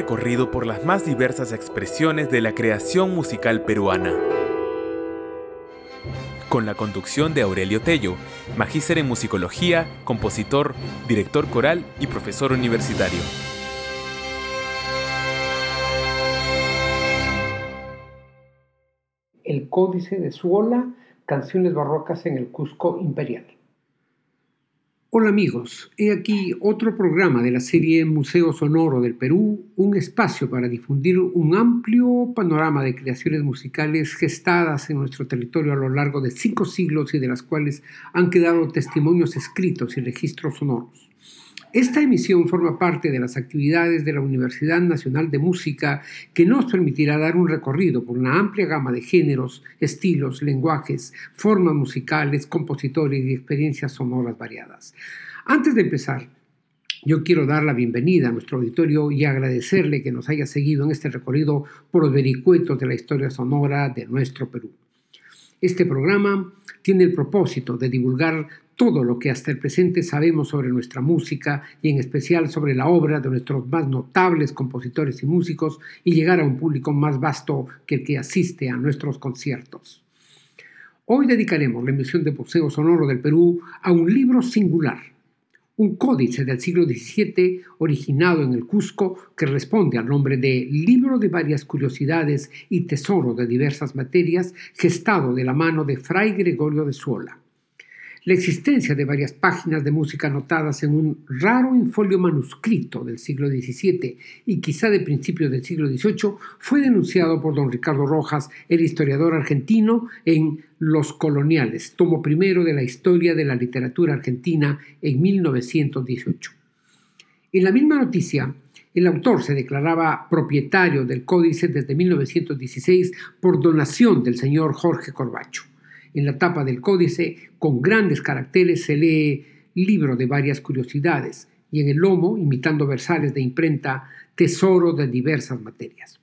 Recorrido por las más diversas expresiones de la creación musical peruana. Con la conducción de Aurelio Tello, magíster en musicología, compositor, director coral y profesor universitario. El Códice de Suola, canciones barrocas en el Cusco Imperial. Hola amigos, he aquí otro programa de la serie Museo Sonoro del Perú, un espacio para difundir un amplio panorama de creaciones musicales gestadas en nuestro territorio a lo largo de cinco siglos y de las cuales han quedado testimonios escritos y registros sonoros. Esta emisión forma parte de las actividades de la Universidad Nacional de Música que nos permitirá dar un recorrido por una amplia gama de géneros, estilos, lenguajes, formas musicales, compositores y experiencias sonoras variadas. Antes de empezar, yo quiero dar la bienvenida a nuestro auditorio y agradecerle que nos haya seguido en este recorrido por los vericuetos de la historia sonora de nuestro Perú. Este programa tiene el propósito de divulgar todo lo que hasta el presente sabemos sobre nuestra música y en especial sobre la obra de nuestros más notables compositores y músicos y llegar a un público más vasto que el que asiste a nuestros conciertos. Hoy dedicaremos la emisión de Museo Sonoro del Perú a un libro singular, un códice del siglo XVII originado en el Cusco que responde al nombre de Libro de varias curiosidades y tesoro de diversas materias, gestado de la mano de Fray Gregorio de Suola. La existencia de varias páginas de música anotadas en un raro infolio manuscrito del siglo XVII y quizá de principios del siglo XVIII fue denunciado por don Ricardo Rojas, el historiador argentino, en Los Coloniales, tomo primero de la historia de la literatura argentina en 1918. En la misma noticia, el autor se declaraba propietario del códice desde 1916 por donación del señor Jorge Corbacho. En la tapa del códice, con grandes caracteres, se lee libro de varias curiosidades y en el lomo, imitando versales de imprenta, tesoro de diversas materias.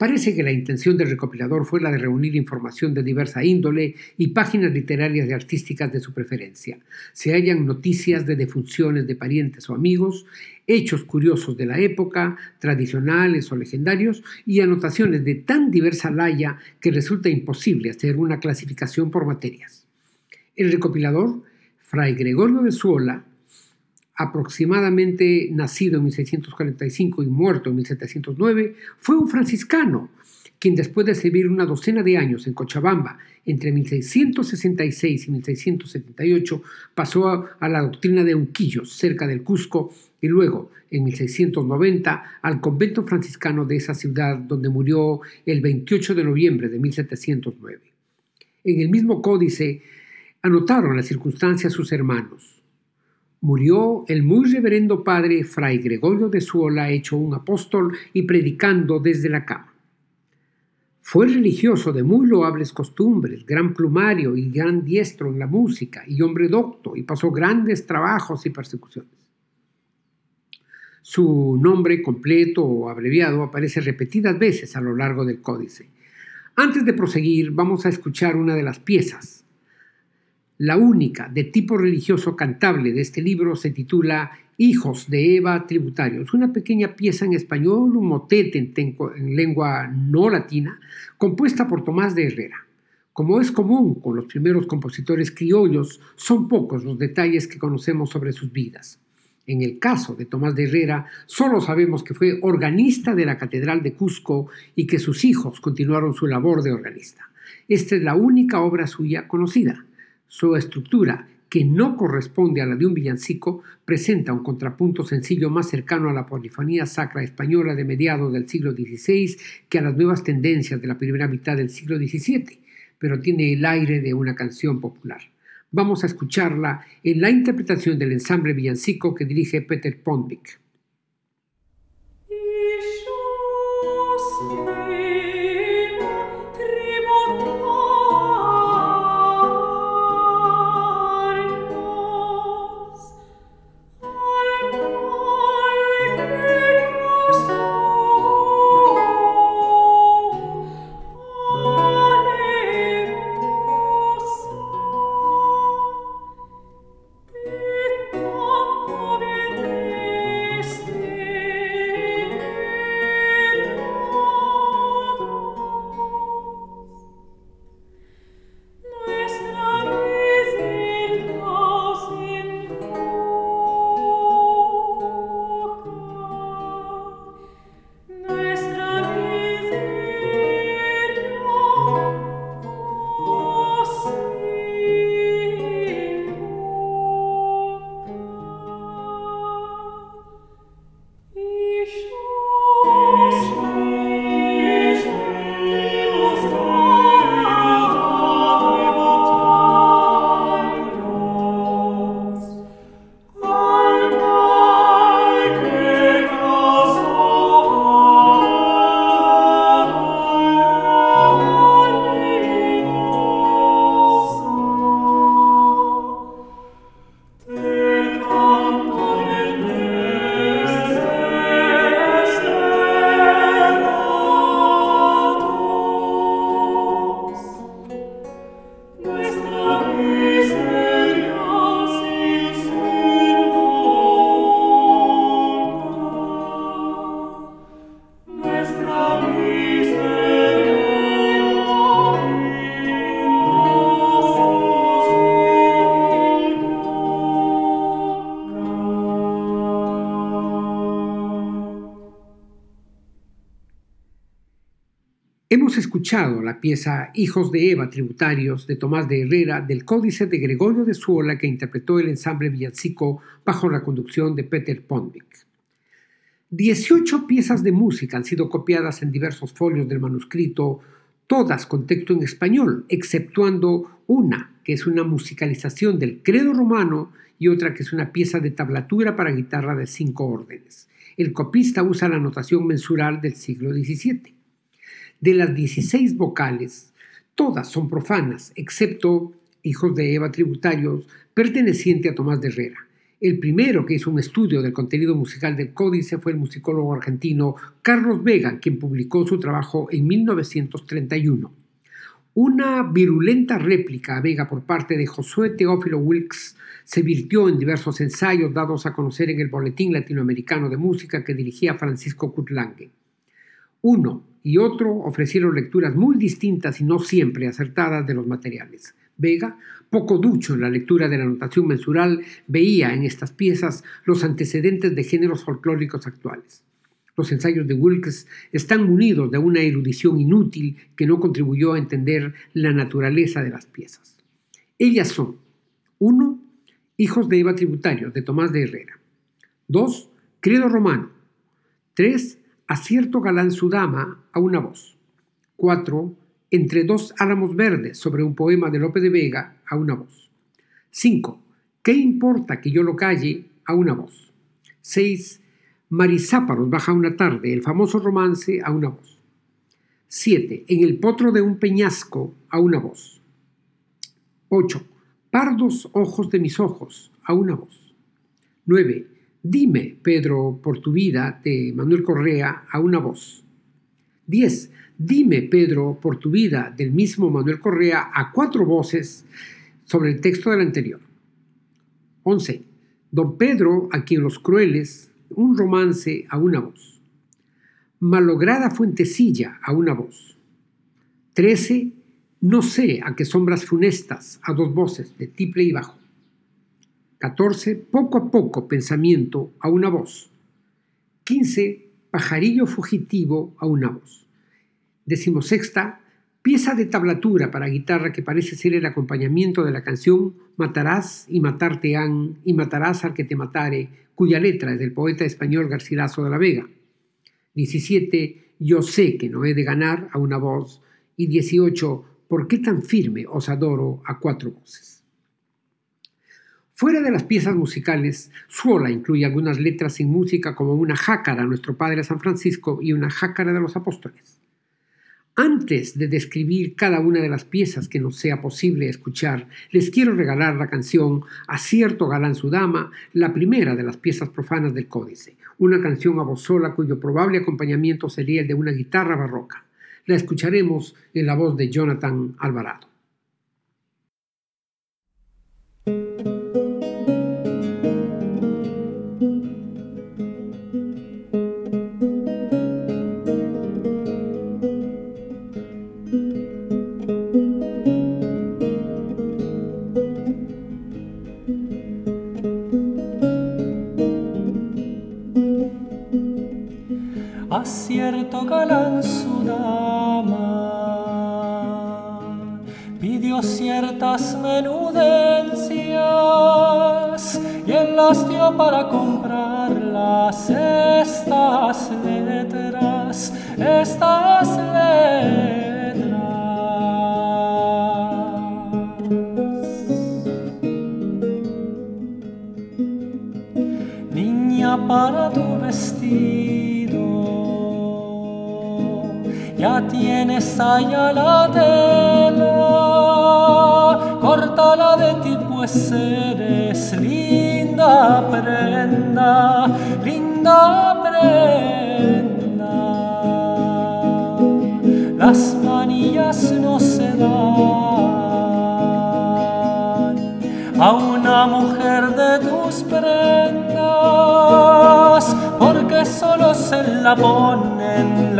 Parece que la intención del recopilador fue la de reunir información de diversa índole y páginas literarias y artísticas de su preferencia. Se hallan noticias de defunciones de parientes o amigos, hechos curiosos de la época, tradicionales o legendarios, y anotaciones de tan diversa laya que resulta imposible hacer una clasificación por materias. El recopilador, Fray Gregorio de Suola, aproximadamente nacido en 1645 y muerto en 1709, fue un franciscano, quien después de servir una docena de años en Cochabamba entre 1666 y 1678 pasó a, la doctrina de Unquillos, cerca del Cusco, y luego, en 1690, al convento franciscano de esa ciudad, donde murió el 28 de noviembre de 1709. En el mismo códice anotaron las circunstancias sus hermanos murió el muy reverendo padre Fray Gregorio de Suola, hecho un apóstol y predicando desde la cama. Fue religioso de muy loables costumbres, gran plumario y gran diestro en la música, y hombre docto, y pasó grandes trabajos y persecuciones. Su nombre completo o abreviado aparece repetidas veces a lo largo del códice. Antes de proseguir, vamos a escuchar una de las piezas la única de tipo religioso cantable de este libro se titula Hijos de Eva Tributarios, una pequeña pieza en español, un motete en, lengua no latina, compuesta por Tomás de Herrera. Como es común con los primeros compositores criollos, son pocos los detalles que conocemos sobre sus vidas. En el caso de Tomás de Herrera, solo sabemos que fue organista de la Catedral de Cusco y que sus hijos continuaron su labor de organista. Esta es la única obra suya conocida. Su estructura, que no corresponde a la de un villancico, presenta un contrapunto sencillo más cercano a la polifonía sacra española de mediados del siglo XVI que a las nuevas tendencias de la primera mitad del siglo XVII, pero tiene el aire de una canción popular. Vamos a escucharla en la interpretación del ensamble villancico que dirige Peter Pondvik. Escuchado la pieza Hijos de Eva tributarios de Tomás de Herrera del Códice de Gregorio de Suola que interpretó el ensamble villancico bajo la conducción de Peter Pondvik. Dieciocho piezas de música han sido copiadas en diversos folios del manuscrito, todas con texto en español, exceptuando una, que es una musicalización del credo romano, y otra que es una pieza de tablatura para guitarra de cinco órdenes. El copista usa la notación mensural del siglo XVII. De las 16 vocales, todas son profanas, excepto Hijos de Eva tributarios, perteneciente a Tomás de Herrera. El primero que hizo un estudio del contenido musical del códice fue el musicólogo argentino Carlos Vega, quien publicó su trabajo en 1931. Una virulenta réplica a Vega por parte de Josué Teófilo Wilkes se virtió en diversos ensayos dados a conocer en el Boletín Latinoamericano de Música que dirigía Francisco Kutlange. Uno y otro ofrecieron lecturas muy distintas y no siempre acertadas de los materiales. Vega, poco ducho en la lectura de la notación mensural, veía en estas piezas los antecedentes de géneros folclóricos actuales. Los ensayos de Wilkes están munidos de una erudición inútil que no contribuyó a entender la naturaleza de las piezas. Ellas son 1. Hijos de Eva Tributarios, de Tomás de Herrera. 2. Credo Romano. 3 a cierto galán su dama a una voz. 4. Entre dos álamos verdes sobre un poema de Lope de Vega a una voz. 5. ¿Qué importa que yo lo calle a una voz? 6. Marisáparos baja una tarde, el famoso romance a una voz. 7. En el potro de un peñasco a una voz. 8. Pardos ojos de mis ojos a una voz. 9. Dime, Pedro, por tu vida, de Manuel Correa, a una voz. 10. Dime, Pedro, por tu vida, del mismo Manuel Correa, a cuatro voces sobre el texto del anterior. 11. Don Pedro, a quien los crueles, un romance a una voz. Malograda fuentecilla a una voz. 13. No sé a qué sombras funestas a dos voces, de tiple y bajo. 14. Poco a poco pensamiento a una voz. 15. Pajarillo fugitivo a una voz. Decimosexta. Pieza de tablatura para guitarra que parece ser el acompañamiento de la canción Matarás y matarte han y matarás al que te matare, cuya letra es del poeta español Garcilaso de la Vega. 17. Yo sé que no he de ganar a una voz. Y 18. ¿Por qué tan firme os adoro a cuatro voces? Fuera de las piezas musicales, Suola incluye algunas letras sin música como una jácara a nuestro Padre San Francisco y una jácara de los apóstoles. Antes de describir cada una de las piezas que nos sea posible escuchar, les quiero regalar la canción A cierto galán su dama, la primera de las piezas profanas del códice, una canción a voz sola cuyo probable acompañamiento sería el de una guitarra barroca. La escucharemos en la voz de Jonathan Alvarado. Galán su dama pidió ciertas menudencias y él las dio para comprarlas estas letras, estas letras. Para ya tienes allá la tela, córtala de ti pues eres linda prenda, linda prenda. Las manillas no se dan a una mujer de tus prendas, porque solo se la ponen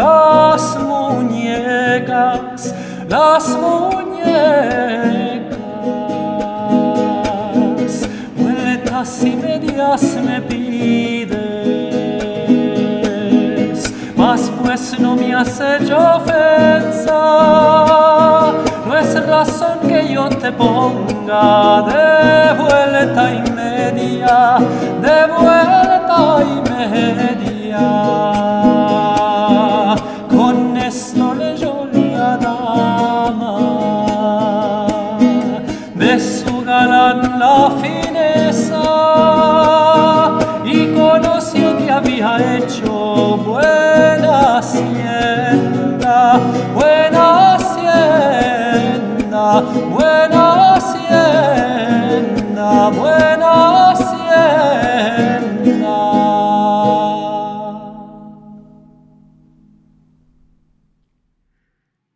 las muñecas, las muñecas, vueltas y medias me pides, mas pues no me has hecho ofensa, no es razón que yo te ponga de vuelta y media, de vuelta y media. Hacienda, buena hacienda, buena hacienda, buena hacienda.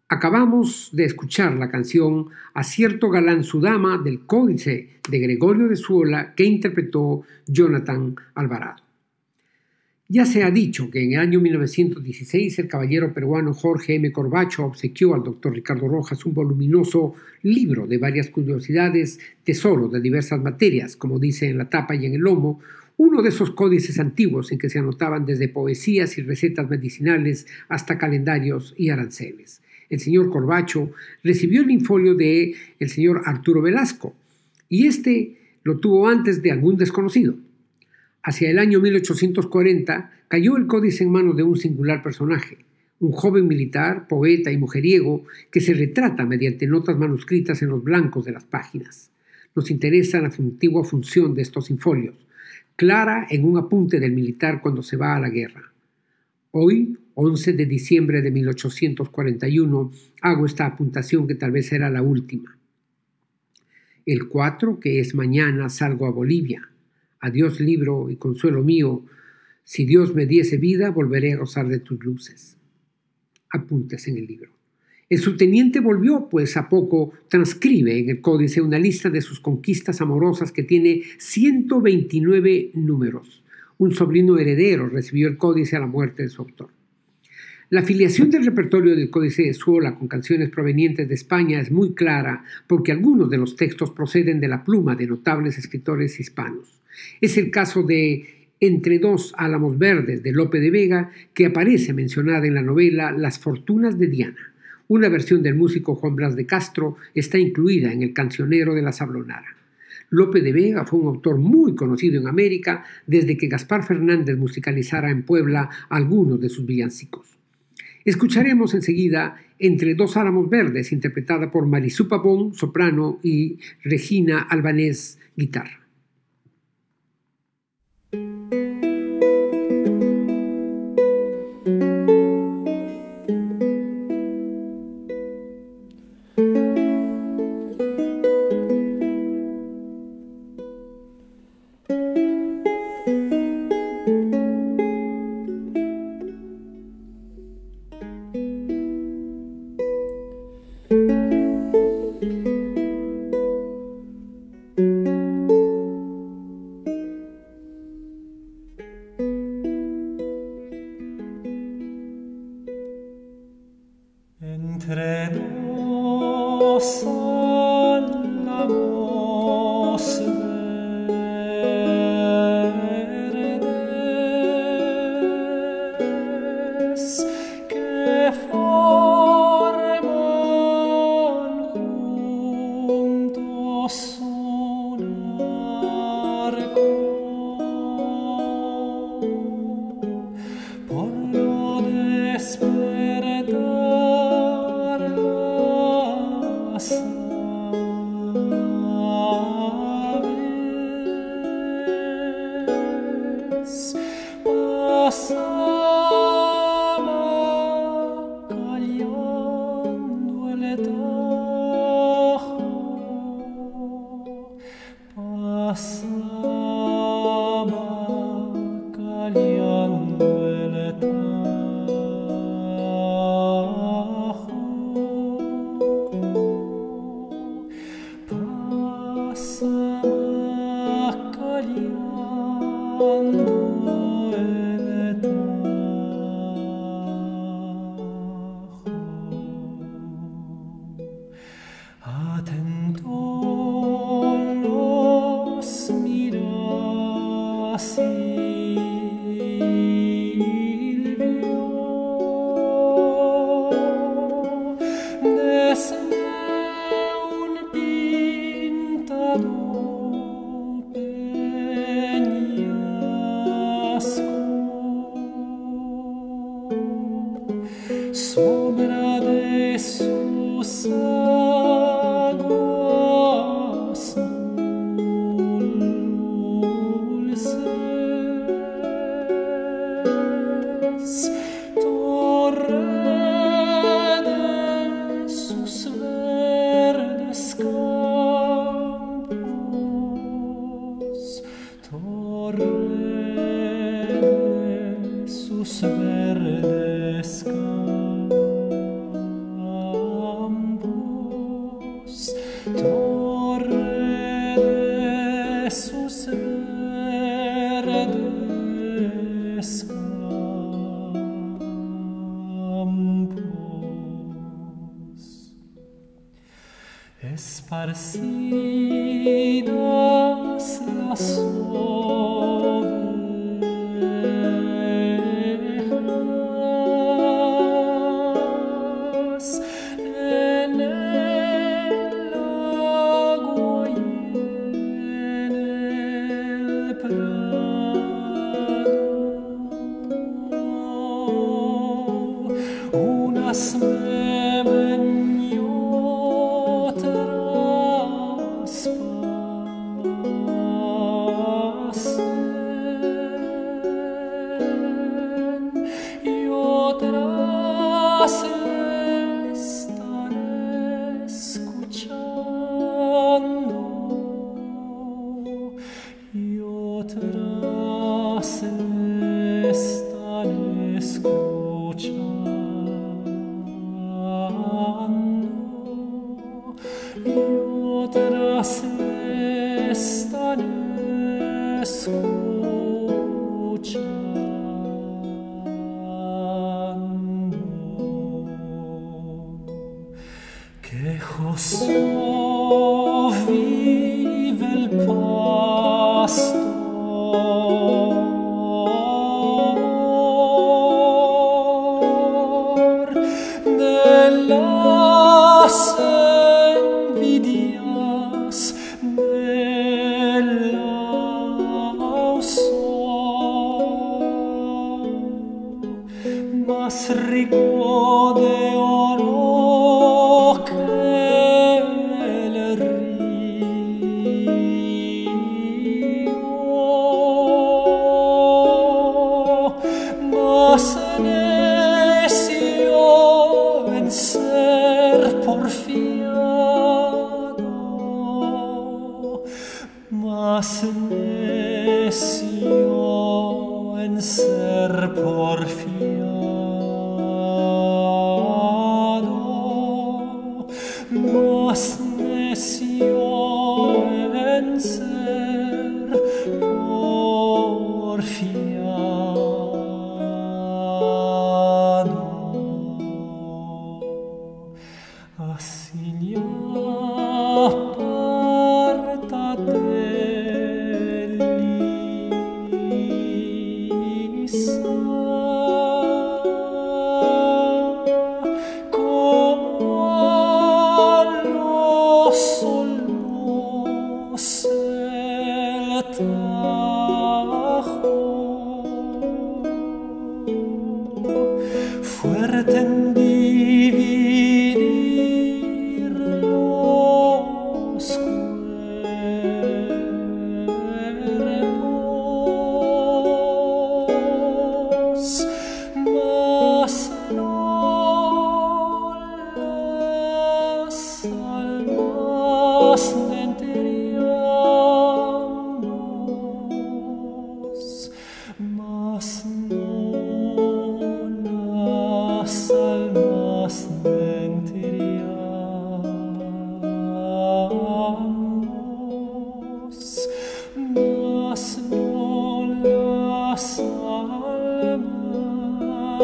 Acabamos de escuchar la canción A cierto galán su dama del Códice de Gregorio de Suola que interpretó Jonathan Alvarado. Ya se ha dicho que en el año 1916 el caballero peruano Jorge M. Corbacho obsequió al doctor Ricardo Rojas un voluminoso libro de varias curiosidades, tesoros de diversas materias, como dice en la tapa y en el lomo, uno de esos códices antiguos en que se anotaban desde poesías y recetas medicinales hasta calendarios y aranceles el señor Corbacho, recibió el infolio de el señor Arturo Velasco, y este lo tuvo antes de algún desconocido. Hacia el año 1840 cayó el códice en manos de un singular personaje, un joven militar, poeta y mujeriego que se retrata mediante notas manuscritas en los blancos de las páginas. Nos interesa la antigua función de estos infolios, clara en un apunte del militar cuando se va a la guerra. Hoy 11 de diciembre de 1841, hago esta apuntación que tal vez será la última. El 4, que es mañana, salgo a Bolivia. Adiós libro y consuelo mío. Si Dios me diese vida, volveré a gozar de tus luces. Apuntes en el libro. El subteniente volvió, pues a poco transcribe en el códice una lista de sus conquistas amorosas que tiene 129 números. Un sobrino heredero recibió el códice a la muerte de su autor. La afiliación del repertorio del Códice de Suola con canciones provenientes de España es muy clara porque algunos de los textos proceden de la pluma de notables escritores hispanos. Es el caso de Entre dos álamos verdes de Lope de Vega que aparece mencionada en la novela Las fortunas de Diana. Una versión del músico Juan Blas de Castro está incluida en el cancionero de la Sablonara. Lope de Vega fue un autor muy conocido en América desde que Gaspar Fernández musicalizara en Puebla algunos de sus villancicos. Escucharemos enseguida Entre dos álamos verdes, interpretada por Marisú Pavón, soprano, y Regina Albanés, guitarra.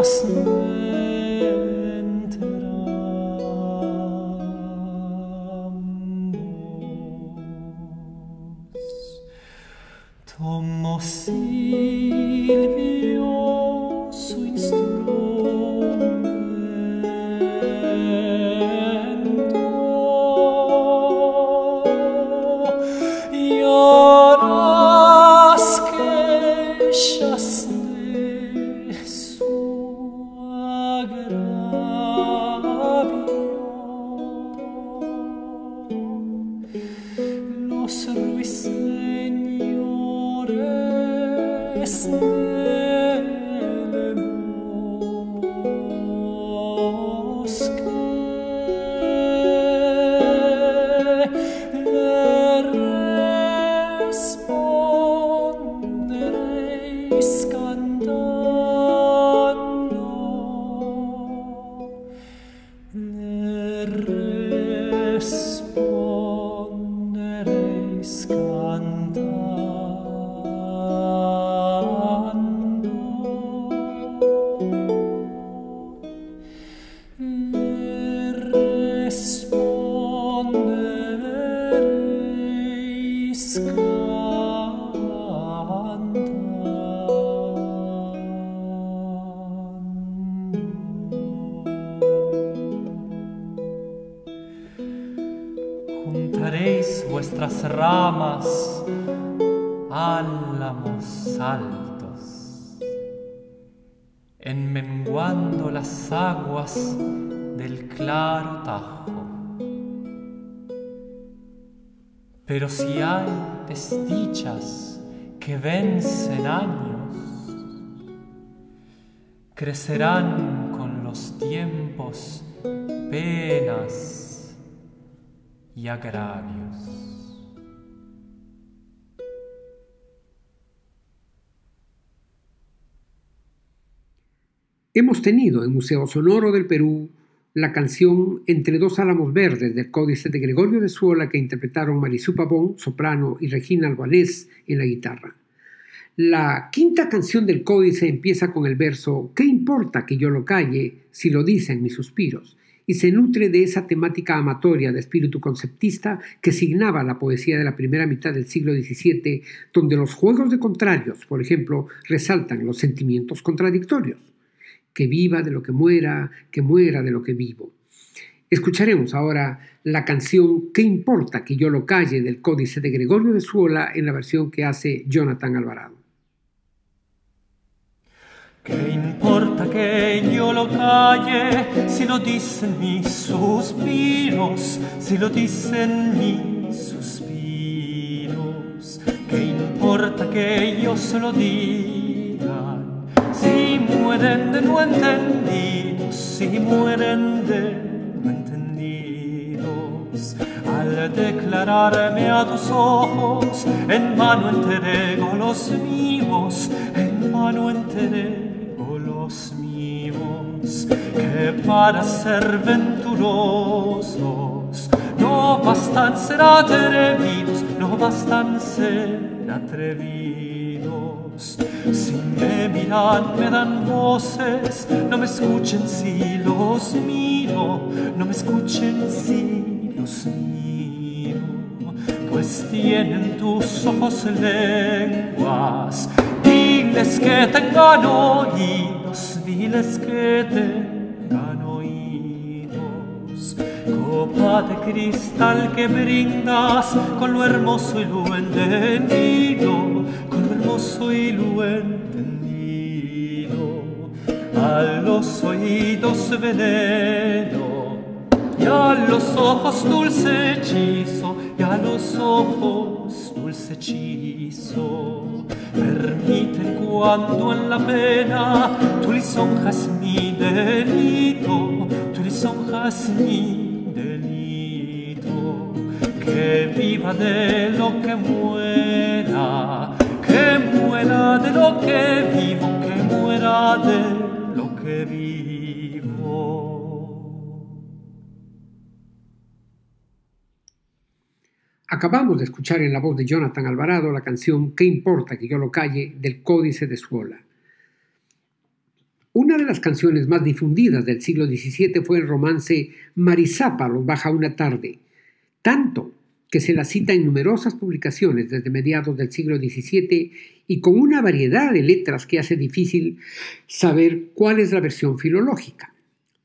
Boston. Juntaréis vuestras ramas, álamos altos, enmenguando las aguas del claro Tajo. Pero si hay desdichas que vencen años, crecerán con los tiempos penas y agravios. Hemos tenido en Museo Sonoro del Perú la canción Entre dos álamos verdes del Códice de Gregorio de Suola que interpretaron Marisú Pavón, soprano, y Regina Albanés en la guitarra. La quinta canción del Códice empieza con el verso ¿Qué importa que yo lo calle si lo dicen mis suspiros? y se nutre de esa temática amatoria de espíritu conceptista que signaba la poesía de la primera mitad del siglo XVII, donde los juegos de contrarios, por ejemplo, resaltan los sentimientos contradictorios. Que viva de lo que muera, que muera de lo que vivo. Escucharemos ahora la canción ¿Qué importa que yo lo calle? del Códice de Gregorio de Suola en la versión que hace Jonathan Alvarado. ¿Qué importa que yo lo calle si lo dicen mis suspiros, si lo dicen mis suspiros? ¿Qué importa que yo se lo diga si mueren de no entendidos, si mueren de no entendidos? Al declararme a tus ojos, en mano entrego los míos, en mano entrego que para ser venturosos no bastan ser atrevidos, no bastan ser atrevidos. Si me miran, me dan voces, no me escuchen si los miro, no me escuchen si los miro, pues tienen tus ojos lenguas. Diles que tengan oídos, diles que tengan oídos. Copa de cristal que brindas con lo hermoso y lo entendido, con lo hermoso y lo entendido. A los oídos veneno y a los ojos dulce hechizo, y a los ojos dulce hechizo. Permiten cuando en la pena tu lisonjas mi delito, tu lisonjas mi delito. Que viva de lo que muera, que muera de lo que vivo, que muera de lo que vivo. Acabamos de escuchar en la voz de Jonathan Alvarado la canción ¿Qué importa que yo lo calle? del Códice de Suola. Una de las canciones más difundidas del siglo XVII fue el romance Marisápalos baja una tarde, tanto que se la cita en numerosas publicaciones desde mediados del siglo XVII y con una variedad de letras que hace difícil saber cuál es la versión filológica.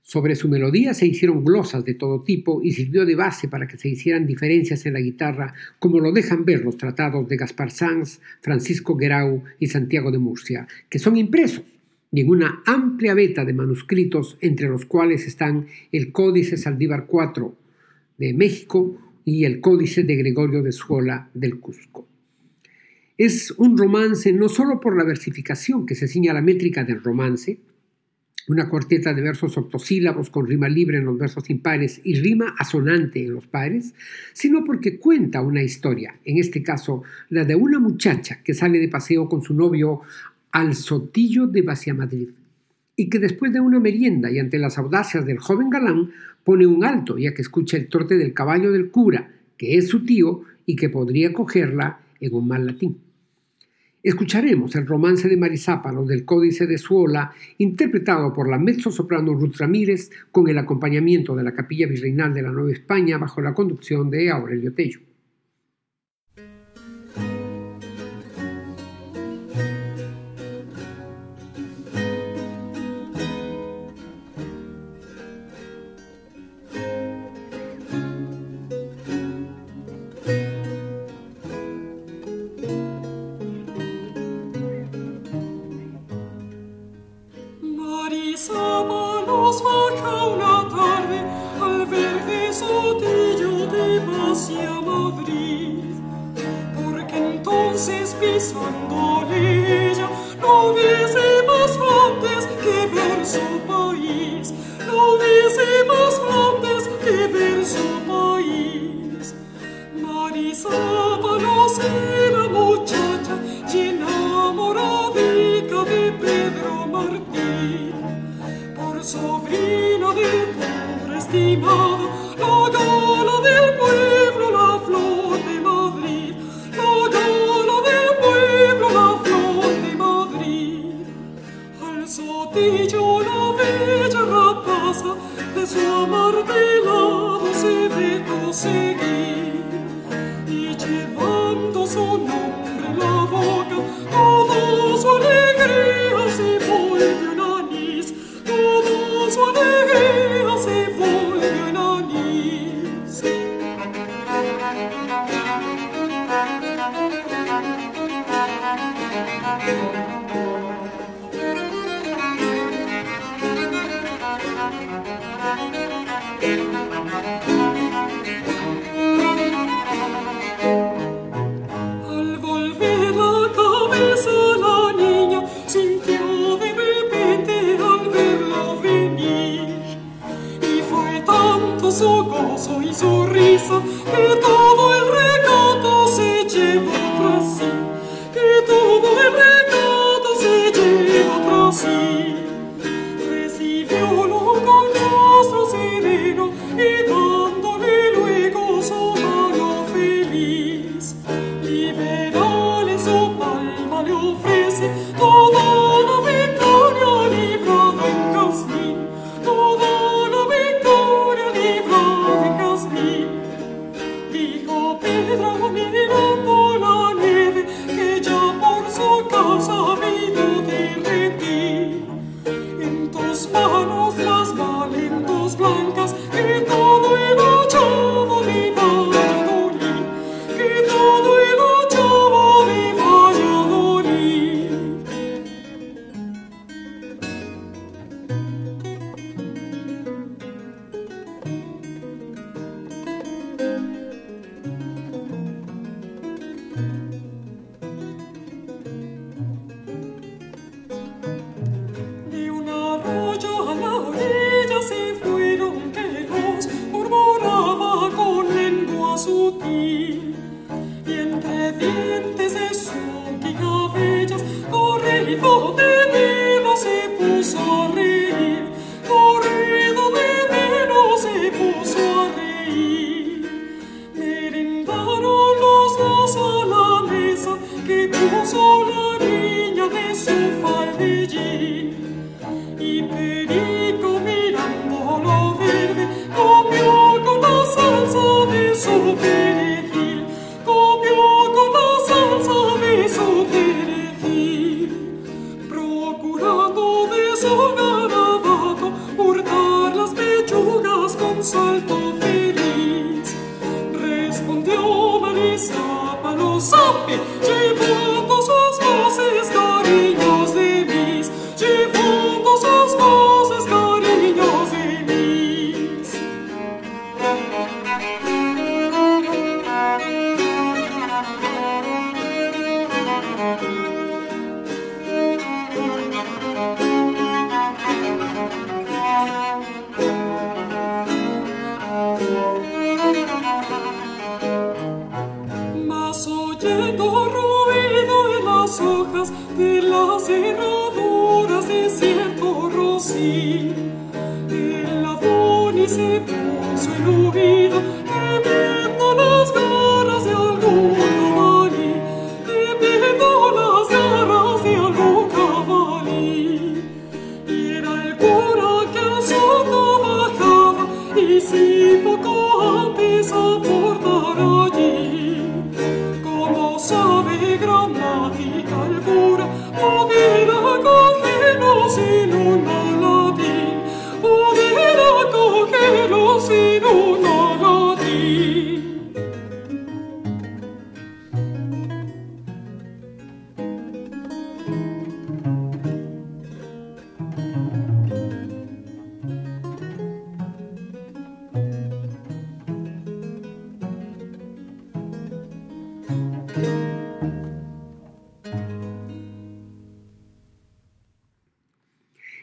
Sobre su melodía se hicieron glosas de todo tipo y sirvió de base para que se hicieran diferencias en la guitarra, como lo dejan ver los tratados de Gaspar Sanz, Francisco Guerau y Santiago de Murcia, que son impresos y en una amplia beta de manuscritos, entre los cuales están el Códice Saldívar IV de México y el Códice de Gregorio de Suola del Cusco. Es un romance no solo por la versificación que se ciña a la métrica del romance, una cuarteta de versos octosílabos con rima libre en los versos impares y rima asonante en los pares, sino porque cuenta una historia, en este caso la de una muchacha que sale de paseo con su novio al sotillo de Madrid y que después de una merienda y ante las audacias del joven galán pone un alto ya que escucha el trote del caballo del cura, que es su tío y que podría cogerla en un mal latín. Escucharemos el romance de Marisápalo del Códice de Suola, interpretado por la mezzo-soprano Ruth Ramírez, con el acompañamiento de la Capilla Virreinal de la Nueva España bajo la conducción de Aurelio Tello.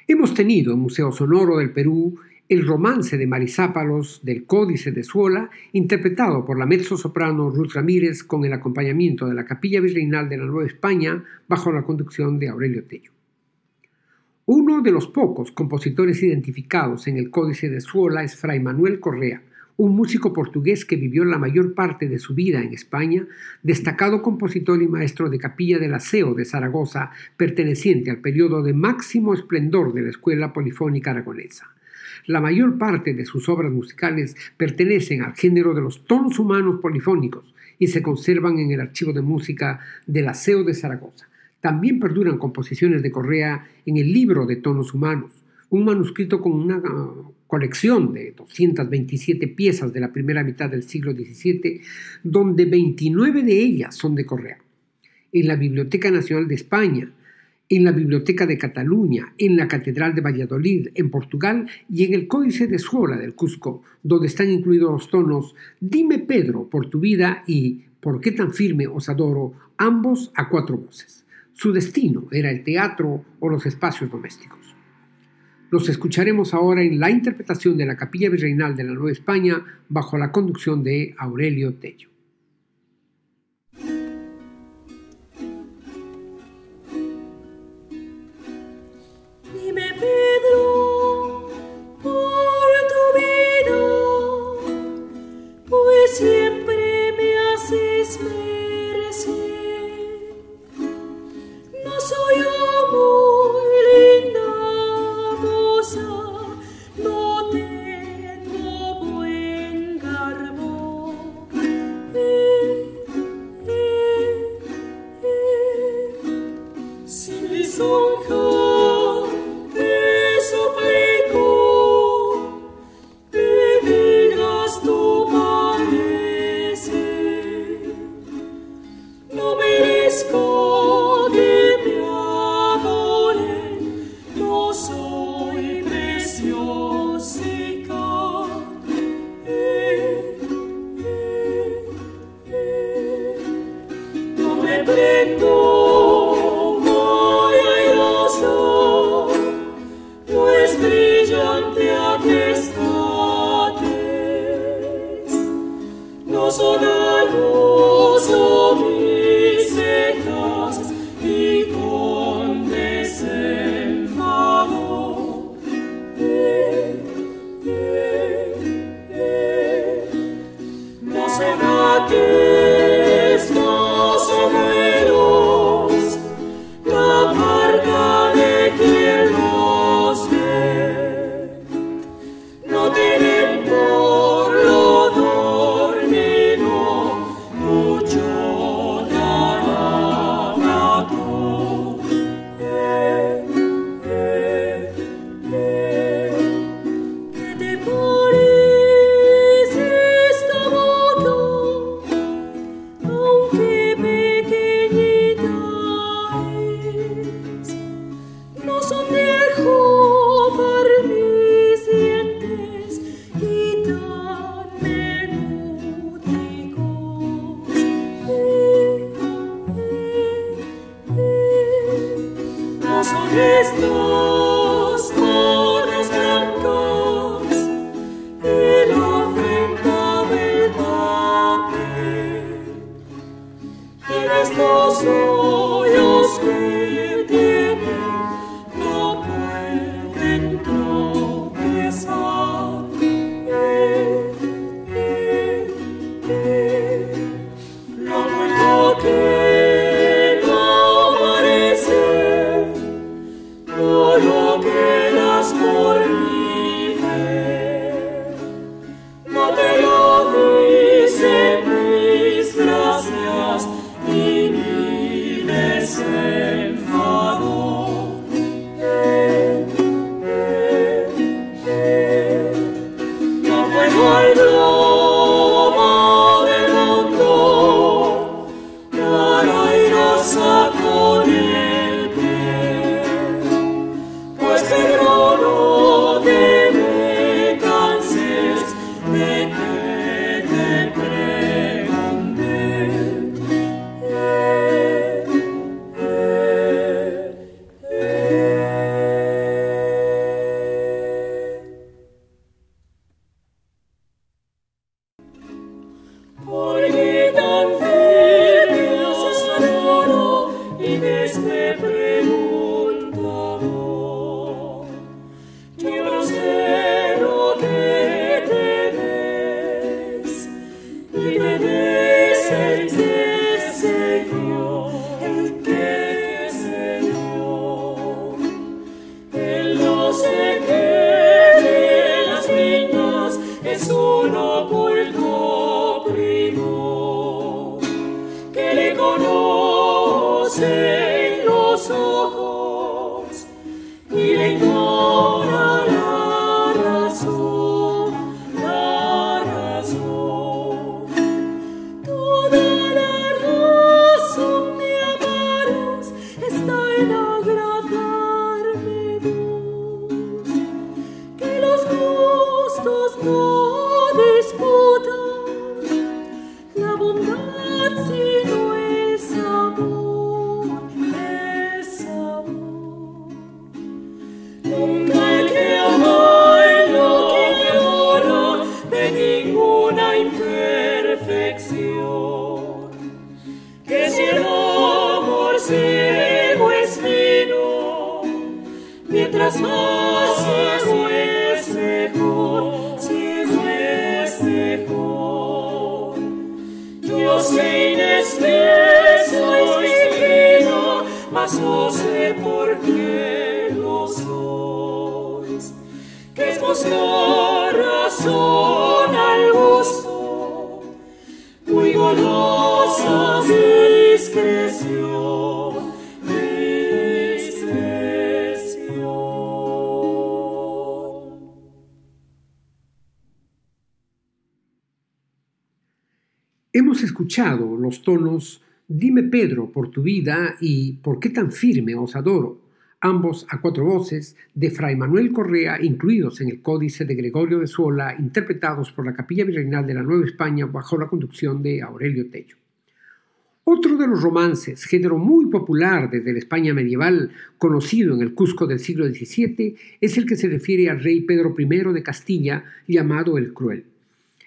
Hemos tenido en Museo Sonoro del Perú el romance de Marisápalos del Códice de Suola, interpretado por la mezzo-soprano Ruth Ramírez con el acompañamiento de la Capilla Virreinal de la Nueva España bajo la conducción de Aurelio Tello. Uno de los pocos compositores identificados en el Códice de Suola es Fray Manuel Correa, un músico portugués que vivió la mayor parte de su vida en España, destacado compositor y maestro de capilla del Aseo de Zaragoza, perteneciente al periodo de máximo esplendor de la escuela polifónica aragonesa. La mayor parte de sus obras musicales pertenecen al género de los tonos humanos polifónicos y se conservan en el archivo de música del Aseo de Zaragoza. También perduran composiciones de Correa en el libro de tonos humanos, un manuscrito con una uh, colección de 227 piezas de la primera mitad del siglo XVII, donde 29 de ellas son de Correa. En la Biblioteca Nacional de España, en la Biblioteca de Cataluña, en la Catedral de Valladolid, en Portugal, y en el Códice de Suola del Cusco, donde están incluidos los tonos Dime Pedro por tu vida y ¿Por qué tan firme os adoro? ambos a cuatro voces. Su destino era el teatro o los espacios domésticos. Los escucharemos ahora en la interpretación de la Capilla Virreinal de la Nueva España bajo la conducción de Aurelio Tello. Lord. Los tonos Dime Pedro por tu vida y ¿Por qué tan firme os adoro? ambos a cuatro voces de Fray Manuel Correa, incluidos en el Códice de Gregorio de Suola, interpretados por la Capilla Virreinal de la Nueva España bajo la conducción de Aurelio Tello. Otro de los romances, género muy popular desde la España medieval, conocido en el Cusco del siglo XVII, es el que se refiere al rey Pedro I de Castilla, llamado el Cruel.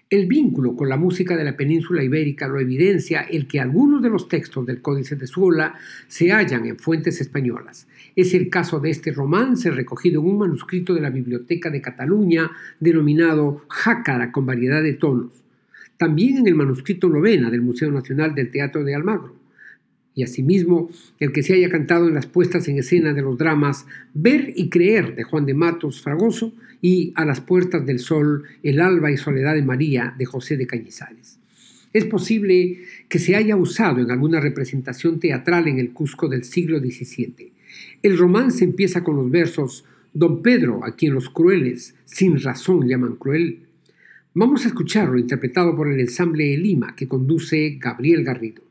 El vínculo con la música de la península ibérica lo evidencia el que algunos de los textos del Códice de Suola se hallan en fuentes españolas. Es el caso de este romance recogido en un manuscrito de la Biblioteca de Cataluña denominado Jácara con variedad de tonos. También en el manuscrito novena del Museo Nacional del Teatro de Almagro y asimismo el que se haya cantado en las puestas en escena de los dramas Ver y Creer de Juan de Matos Fragoso y A las Puertas del Sol, El Alba y Soledad de María de José de Cañizares. Es posible que se haya usado en alguna representación teatral en el Cusco del siglo XVII. El romance empieza con los versos Don Pedro, a quien los crueles sin razón llaman cruel. Vamos a escucharlo interpretado por el ensamble Lima que conduce Gabriel Garrido.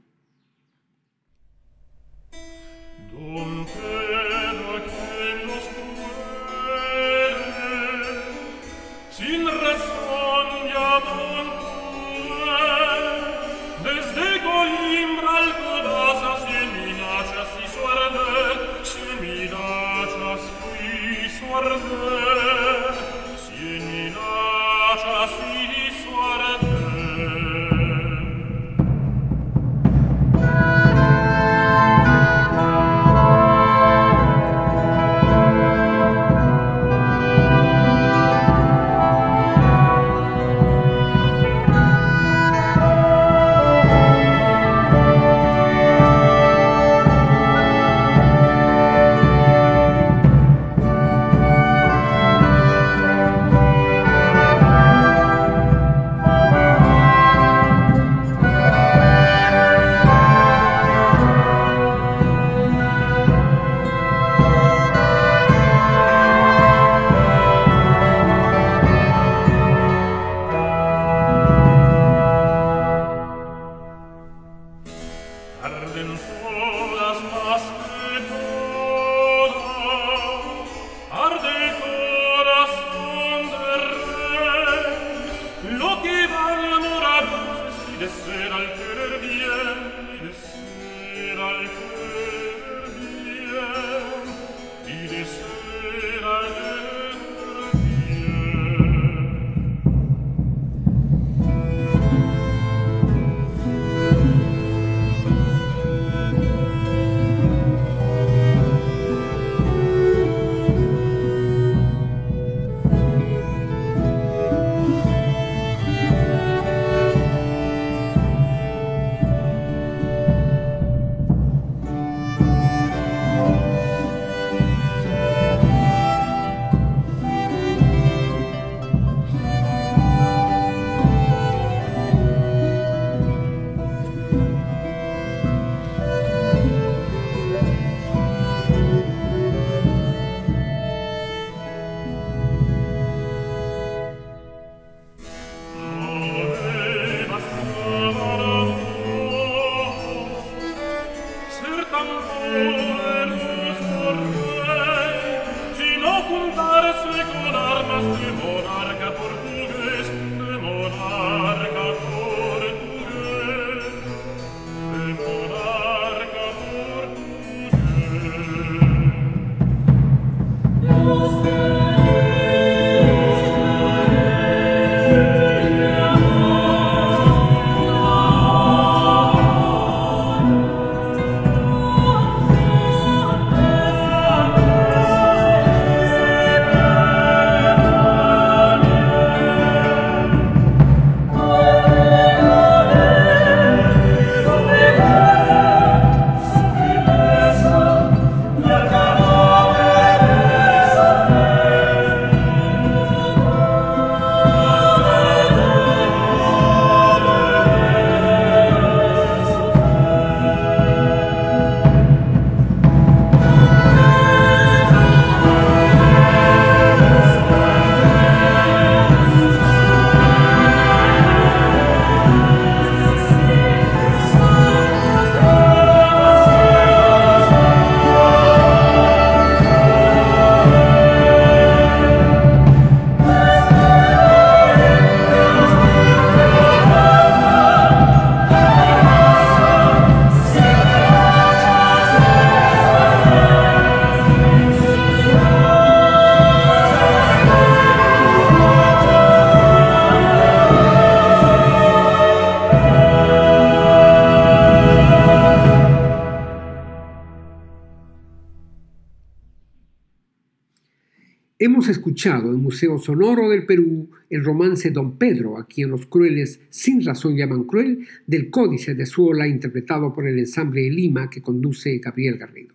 Hemos escuchado en Museo Sonoro del Perú el romance Don Pedro, a quien los crueles sin razón llaman cruel, del Códice de Suola interpretado por el ensamble de Lima que conduce Gabriel Garrido.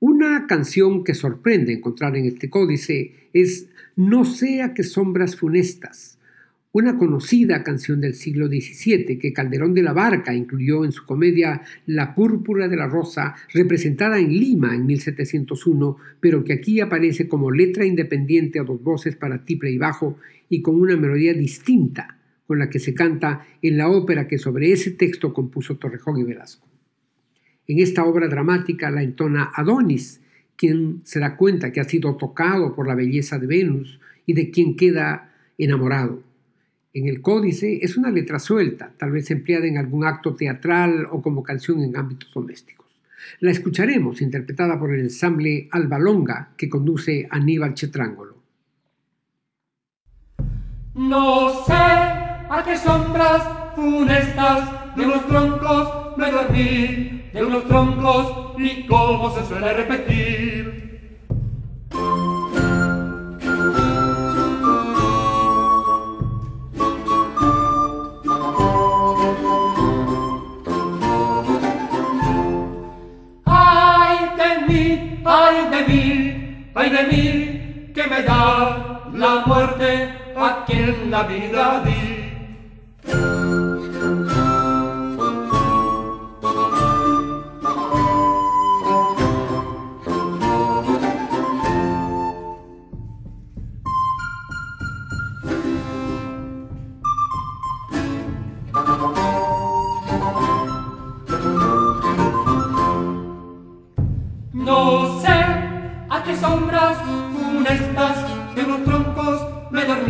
Una canción que sorprende encontrar en este códice es No sea que sombras funestas, una conocida canción del siglo XVII que Calderón de la Barca incluyó en su comedia La púrpura de la rosa, representada en Lima en 1701, pero que aquí aparece como letra independiente a dos voces para tiple y bajo y con una melodía distinta con la que se canta en la ópera que sobre ese texto compuso Torrejón y Velasco. En esta obra dramática la entona Adonis, quien se da cuenta que ha sido tocado por la belleza de Venus y de quien queda enamorado en el códice es una letra suelta, tal vez empleada en algún acto teatral o como canción en ámbitos domésticos. La escucharemos interpretada por el ensamble Albalonga que conduce Aníbal Chetrángolo. No sé a qué sombras funestas de unos troncos me dormí, de unos troncos y cómo se suele repetir ay de mí, que me da la muerte a quien la vida di.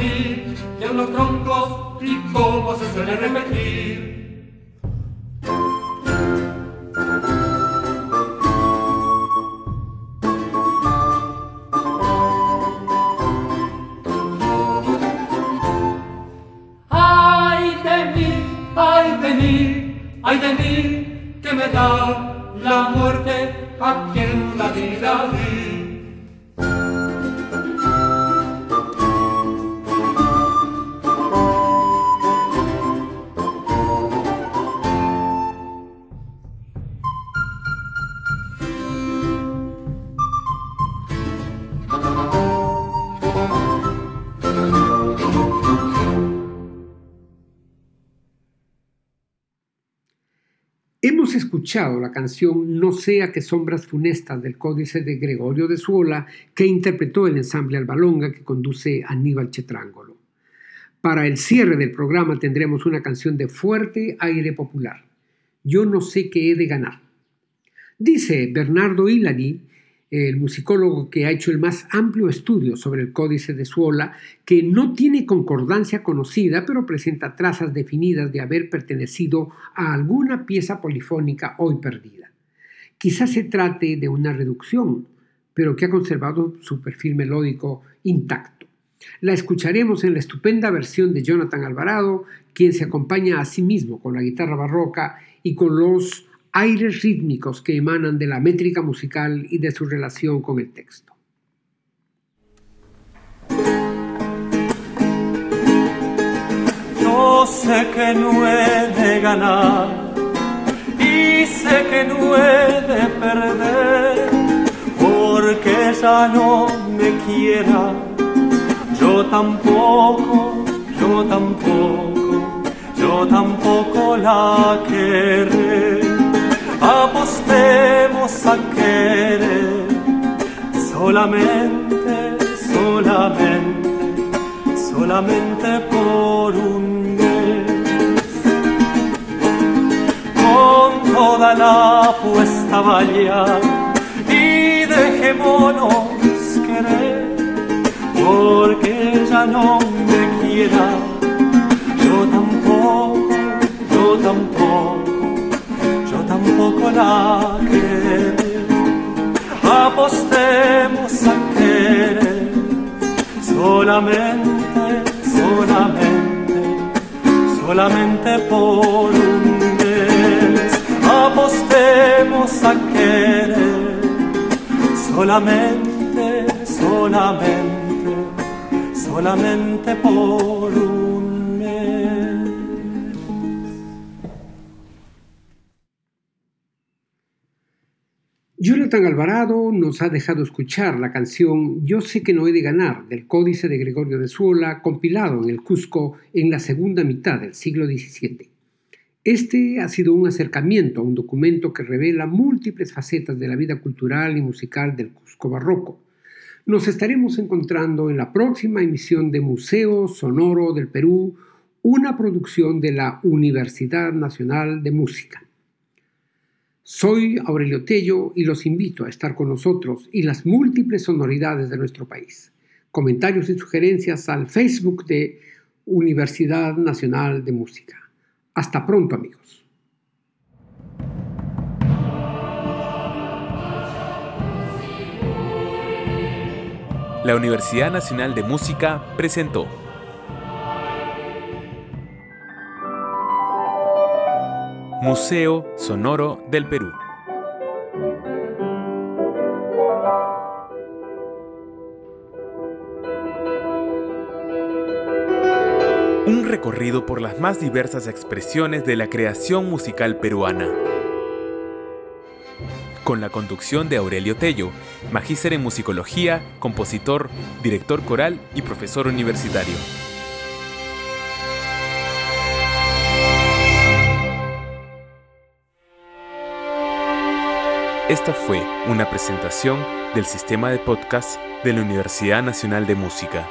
y en los troncos, y cómo se suele repetir. La canción No sea que sombras funestas del Códice de Gregorio de Suola que interpretó el ensamble Albalonga que conduce Aníbal Chetrángolo. Para el cierre del programa tendremos una canción de fuerte aire popular. Yo no sé qué he de ganar. Dice Bernardo Hillary el musicólogo que ha hecho el más amplio estudio sobre el códice de Suola, que no tiene concordancia conocida, pero presenta trazas definidas de haber pertenecido a alguna pieza polifónica hoy perdida. Quizás se trate de una reducción, pero que ha conservado su perfil melódico intacto. La escucharemos en la estupenda versión de Jonathan Alvarado, quien se acompaña a sí mismo con la guitarra barroca y con los aires rítmicos que emanan de la métrica musical y de su relación con el texto. Yo sé que no he de ganar y sé que no he de perder porque ella no me quiera, yo tampoco, yo tampoco, yo tampoco la querré apostemos a querer. Solamente, solamente, solamente por un mes. Con toda la apuesta vaya y dejémonos querer, porque ya no me quiera, yo tampoco, yo tampoco tampoco la querer. Apostemos a querer solamente, solamente, solamente por un mes. Apostemos a querer solamente, solamente, solamente por un. Alvarado nos ha dejado escuchar la canción Yo sé que no he de ganar del Códice de Gregorio de Suola, compilado en el Cusco en la segunda mitad del siglo XVII. Este ha sido un acercamiento a un documento que revela múltiples facetas de la vida cultural y musical del Cusco barroco. Nos estaremos encontrando en la próxima emisión de Museo Sonoro del Perú, una producción de la Universidad Nacional de Música. Soy Aurelio Tello y los invito a estar con nosotros y las múltiples sonoridades de nuestro país. Comentarios y sugerencias al Facebook de Universidad Nacional de Música. Hasta pronto amigos. La Universidad Nacional de Música presentó Museo Sonoro del Perú. Un recorrido por las más diversas expresiones de la creación musical peruana. Con la conducción de Aurelio Tello, magíster en musicología, compositor, director coral y profesor universitario. Esta fue una presentación del sistema de podcast de la Universidad Nacional de Música.